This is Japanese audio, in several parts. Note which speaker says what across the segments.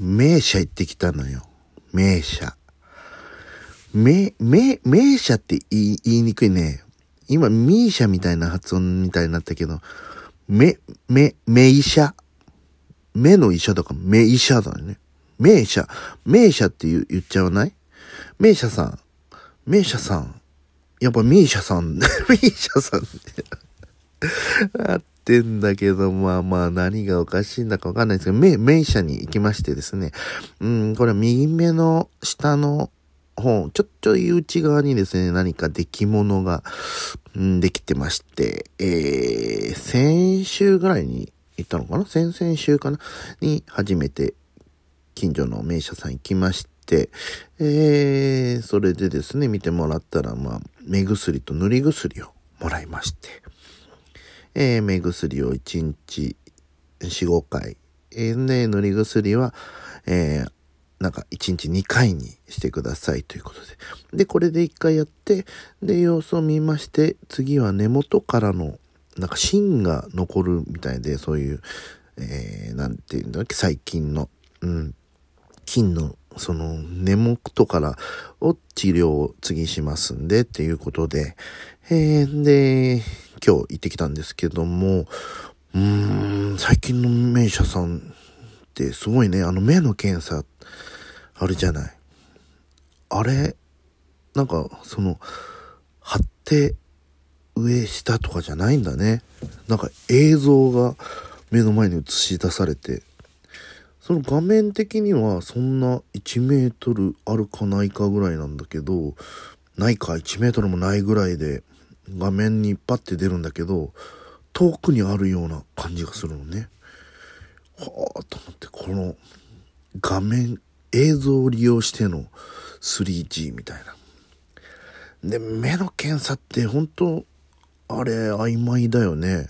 Speaker 1: 名車行ってきたのよ。名車。名、名、名車って言い、言いにくいね。今、ミーシャみたいな発音みたいになったけど、め、め、名医者。目の医者だから、名医者だよね。名車。名車って言言っちゃわない？名車さん。名車さん。やっぱミーシャさん、ミーシャさんあ ってんだけど、まあまあ何がおかしいんだかわかんないですけど、名、名車に行きましてですね。うん、これ右目の下の方、ちょっと内側にですね、何か出来物が、うん、できてまして、えー、先週ぐらいに行ったのかな？先々週かな？に初めて近所の名車さん行きまして、えー、それでですね、見てもらったら、まあ、目薬と塗り薬をもらいまして、えー、目薬を1日4、5回、えー、で、塗り薬は、えー、なんか1日2回にしてくださいということで。で、これで1回やって、で、様子を見まして、次は根元からの、なんか芯が残るみたいで、そういう、えー、なんていうんだっけ、細菌の、うん、菌のその根元からを治療を次しますんでっていうことで、えー、で、今日行ってきたんですけども、うーん、最近の名車さんってすごいね、あの目の検査あるじゃない。あれ、なんかその、貼って上下とかじゃないんだね。なんか映像が目の前に映し出されて、その画面的にはそんな1メートルあるかないかぐらいなんだけど、ないか1メートルもないぐらいで画面にパッて出るんだけど、遠くにあるような感じがするのね。はあと思って、この画面、映像を利用しての 3G みたいな。で、目の検査って本当あれ曖昧だよね。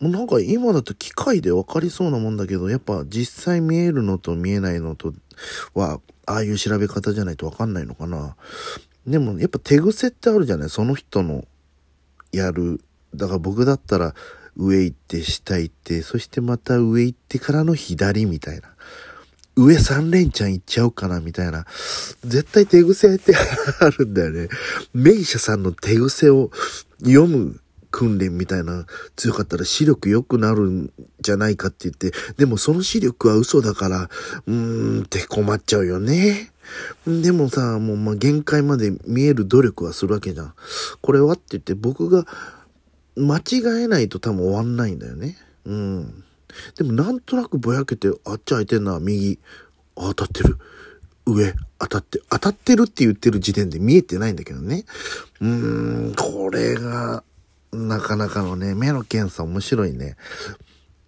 Speaker 1: なんか今だと機械で分かりそうなもんだけど、やっぱ実際見えるのと見えないのとは、ああいう調べ方じゃないと分かんないのかな。でもやっぱ手癖ってあるじゃないその人のやる。だから僕だったら上行って下行って、そしてまた上行ってからの左みたいな。上3連ちゃん行っちゃおうかなみたいな。絶対手癖ってあるんだよね。名車さんの手癖を読む訓練みたいな強かったら視力良くなるんじゃないかって言って、でもその視力は嘘だから、うーんって困っちゃうよね。でもさ、もうま限界まで見える努力はするわけじゃん。これはって言って僕が間違えないと多分終わんないんだよね。うん。でもなんとなくぼやけて、あっち開いてんな、右。当たってる。上、当たって、当たってるって言ってる時点で見えてないんだけどね。うーん、これが、なかなかのね、目の検査面白いね。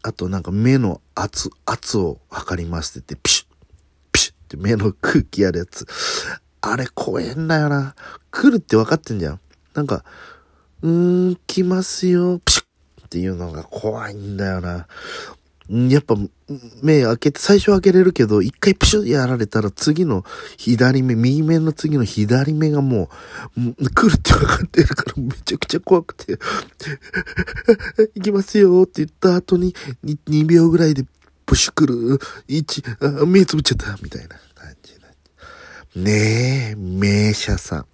Speaker 1: あとなんか目の圧、圧を測りますって言って、ピシュッ、ピシュッって目の空気やるやつ。あれ怖えんだよな。来るって分かってんじゃん。なんか、うーん、来ますよ、ピシュッっていうのが怖いんだよな。やっぱ、目開けて、最初開けれるけど、一回プシュッやられたら次の左目、右目の次の左目がもう、来るって分かってるからめちゃくちゃ怖くて 行きますよって言った後に2、2秒ぐらいでプシュ来る、1、あ、目つぶっちゃった、みたいな感じねえ、名車さん。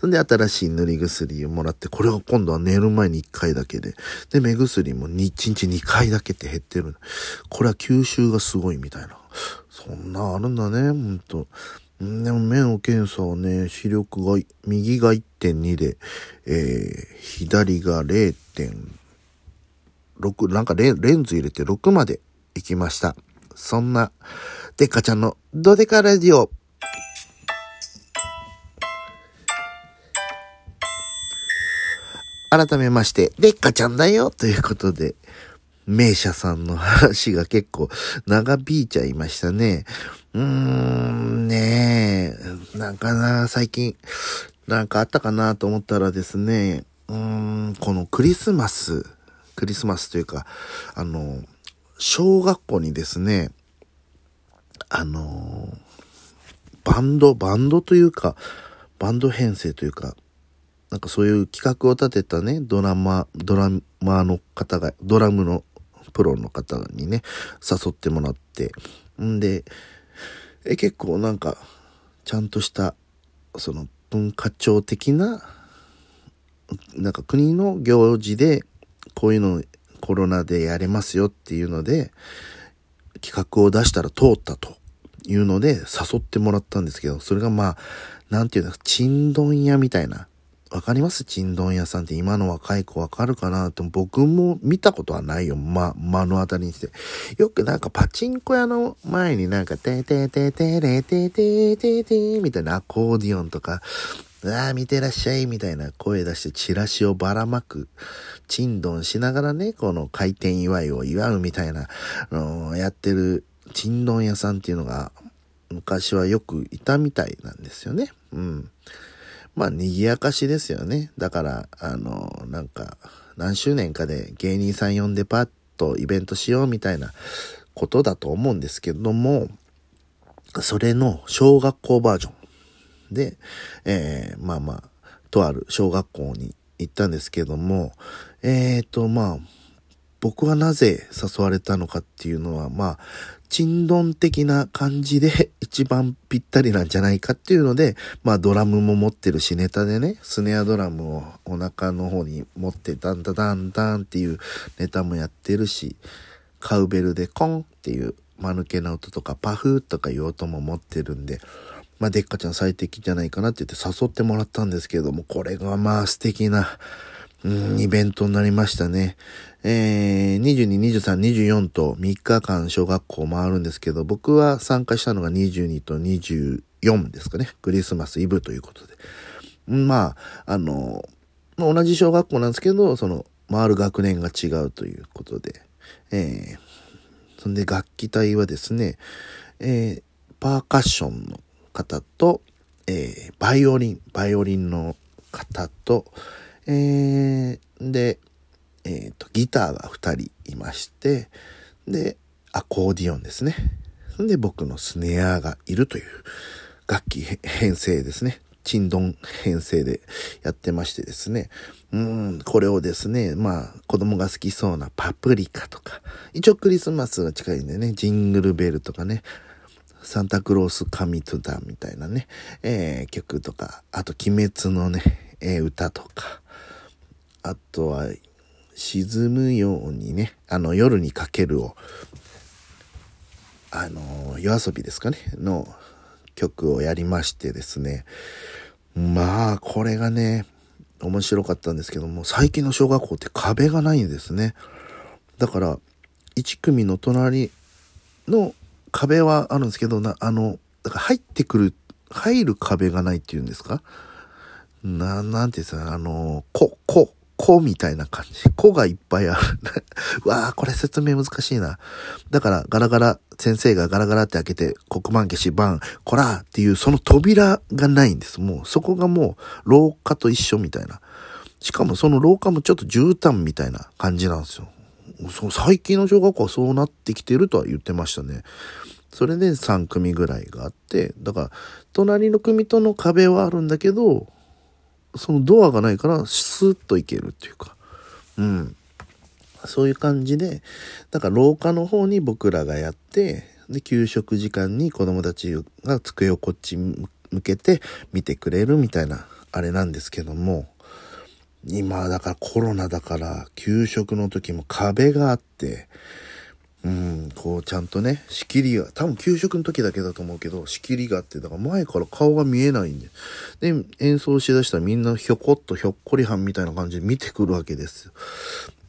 Speaker 1: そんで新しい塗り薬をもらって、これを今度は寝る前に1回だけで。で、目薬も1日2回だけって減ってる。これは吸収がすごいみたいな。そんなあるんだね、ほんと。でも目の検査はね、視力が、右が1.2で、えー、左が0.6、なんかレンズ入れて6まで行きました。そんな、デカちゃんのドデカラジオ。改めまして、レッカちゃんだよということで、名車さんの話が結構長引いちゃいましたね。うーん、ねえ、なんかな、最近、なんかあったかなと思ったらですね、うーん、このクリスマス、クリスマスというか、あの、小学校にですね、あの、バンド、バンドというか、バンド編成というか、なんかそういう企画を立てたね、ドラマ、ドラマーの方が、ドラムのプロの方にね、誘ってもらって、んで、え結構なんか、ちゃんとした、その文化庁的な、なんか国の行事で、こういうのコロナでやれますよっていうので、企画を出したら通ったというので誘ってもらったんですけど、それがまあ、なんていうの、ちんどん屋みたいな。わかります？ちんどん屋さんって。今の若い子わかるかな？って僕も見たことはないよ。ま、目の当たりにして。よくなんかパチンコ屋の前になんか、ててててれててててみたいな。アコーディオンとか、ああ、見てらっしゃい。みたいな声出してチラシをばらまく、チンドンしながらね、この開店祝いを祝うみたいな、あのやってるチンドン屋さんっていうのが、昔はよくいたみたいなんですよね。うん。まあ、賑やかしですよね。だから、あの、なんか、何周年かで芸人さん呼んでパッとイベントしようみたいなことだと思うんですけども、それの小学校バージョンで、えー、まあまあ、とある小学校に行ったんですけども、えーと、まあ、僕はなぜ誘われたのかっていうのは、まあ、ちんどん的な感じで 一番ぴったりなんじゃないかっていうので、まあドラムも持ってるし、ネタでね、スネアドラムをお腹の方に持ってダンダダンダンっていうネタもやってるし、カウベルでコンっていう間抜けな音とかパフーとかいう音も持ってるんで、まあでっかちゃん最適じゃないかなって言って誘ってもらったんですけれども、これがまあ素敵な、イベントになりましたね。えー、22、23、24と3日間小学校回るんですけど、僕は参加したのが22と24ですかね。クリスマスイブということで。まあ、あの、同じ小学校なんですけど、その、回る学年が違うということで、えー、そんで楽器隊はですね、えー、パーカッションの方と、えー、バイオリン、バイオリンの方と、えー、で、え、ー、と、ギターが2人いまして、で、アコーディオンですね。で、僕のスネアがいるという楽器編成ですね。チンドン編成でやってましてですね。うん、これをですね、まあ、子供が好きそうなパプリカとか、一応クリスマスが近いんでね、ジングルベルとかね、サンタクロースカミトゥダみたいなね、えー、曲とか、あと鬼滅のね、えー、歌とか、あとは、沈むようにね、あの、夜にかけるを、あの、夜遊びですかね、の曲をやりましてですね、まあ、これがね、面白かったんですけども、最近の小学校って壁がないんですね。だから、1組の隣の壁はあるんですけど、な、あの、だから入ってくる、入る壁がないっていうんですか？な、なんていうんですか、あの、こ、こ、子みたいな感じ。子がいっぱいある。わあ、これ説明難しいな。だから、ガラガラ、先生がガラガラって開けて、黒板消しバン、こらっていう、その扉がないんです。もう、そこがもう、廊下と一緒みたいな。しかもその廊下もちょっと絨毯みたいな感じなんですよ。最近の小学校はそうなってきてるとは言ってましたね。それで3組ぐらいがあって、だから、隣の組との壁はあるんだけど、そのドアがないからスッと行けるっていうか、うん。そういう感じで、だから廊下の方に僕らがやって、で、給食時間に子供たちが机をこっち向けて見てくれるみたいな、あれなんですけども、今、だからコロナだから、給食の時も壁があって、うん、こうちゃんとね、仕切りが、多分給食の時だけだと思うけど、仕切りがあって、だから前から顔が見えないんで。で、演奏しだしたらみんなひょこっとひょっこりはんみたいな感じで見てくるわけですよ。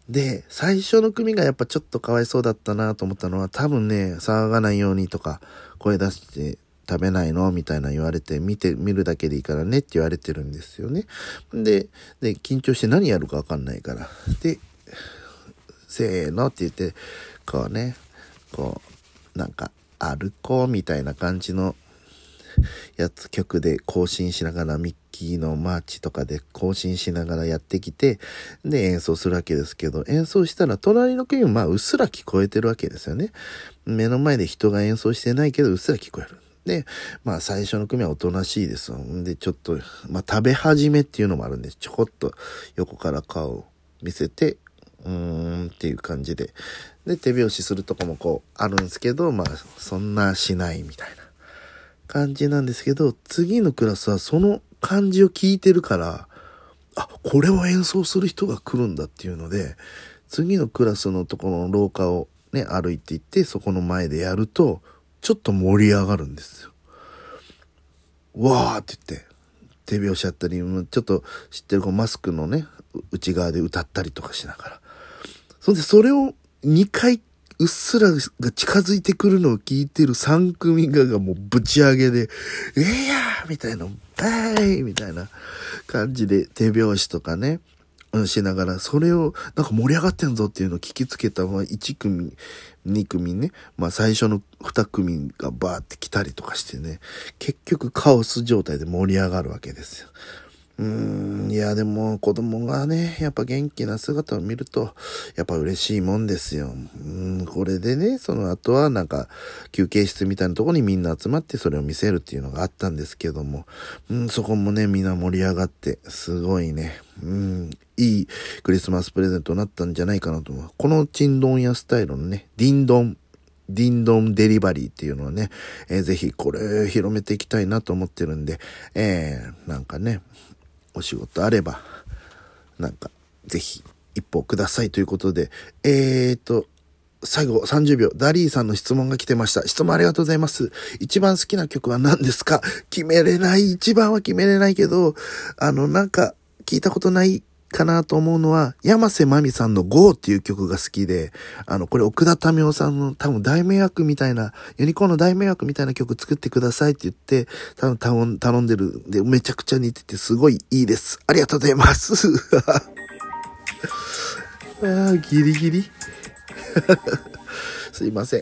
Speaker 1: で、最初の組がやっぱちょっとかわいそうだったなと思ったのは、多分ね、騒がないようにとか、声出して食べないのみたいな言われて、見て、見るだけでいいからねって言われてるんですよね。で、で、緊張して何やるかわかんないから。で、せーのって言って、こうね、こう、なんか、歩こうみたいな感じのやつ曲で更新しながらミッキーのマーチとかで更新しながらやってきて、で演奏するわけですけど、演奏したら隣の組もまあうっすら聞こえてるわけですよね。目の前で人が演奏してないけどうっすら聞こえる。で、まあ最初の組はおとなしいです。で、ちょっと、まあ食べ始めっていうのもあるんです。ちょこっと横から顔を見せて、うーんっていう感じで、で、手拍子するとこもこう、あるんですけど、まあ、そんなしないみたいな感じなんですけど、次のクラスはその感じを聞いてるから、あ、これを演奏する人が来るんだっていうので、次のクラスのところの廊下をね、歩いていって、そこの前でやると、ちょっと盛り上がるんですよ。わーって言って、手拍子やったり、ちょっと知ってるこうマスクのね、内側で歌ったりとかしながら。そんで、それを2回うっすらが近づいてくるのを聞いてる3組ががもうぶち上げで、えーやーみたいな、はいみたいな感じで手拍子とかね、しながら、それを、なんか盛り上がってんぞっていうのを聞きつけた、まあ、1組、2組ね、まあ、最初の2組がバーって来たりとかしてね、結局カオス状態で盛り上がるわけですよ。うーん、いや、でも子供がね、やっぱ元気な姿を見ると、やっぱ嬉しいもんですよ。うん、これでね、その後はなんか休憩室みたいなとこにみんな集まってそれを見せるっていうのがあったんですけども、うん、そこもね、みんな盛り上がって、すごいね、うん、いいクリスマスプレゼントになったんじゃないかなと思う。このチンドン屋スタイルのね、ディンドンディンドンデリバリーっていうのはね、えー、ぜひこれ広めていきたいなと思ってるんで、えー、なんかね、お仕事あれば、なんか、ぜひ、一歩くださいということで、えーと、最後30秒、ダリーさんの質問が来てました。質問ありがとうございます。一番好きな曲は何ですか？決めれない。一番は決めれないけど、あの、なんか、聞いたことないかなと思うのは、山瀬まみさんの GO っていう曲が好きで、あの、これ奥田民生さんの多分大迷惑みたいな、ユニコーンの大迷惑みたいな曲作ってくださいって言って、多分頼んでるで、めちゃくちゃ似ててすごいいいです。ありがとうございます。ああ、ギリギリ。すいません。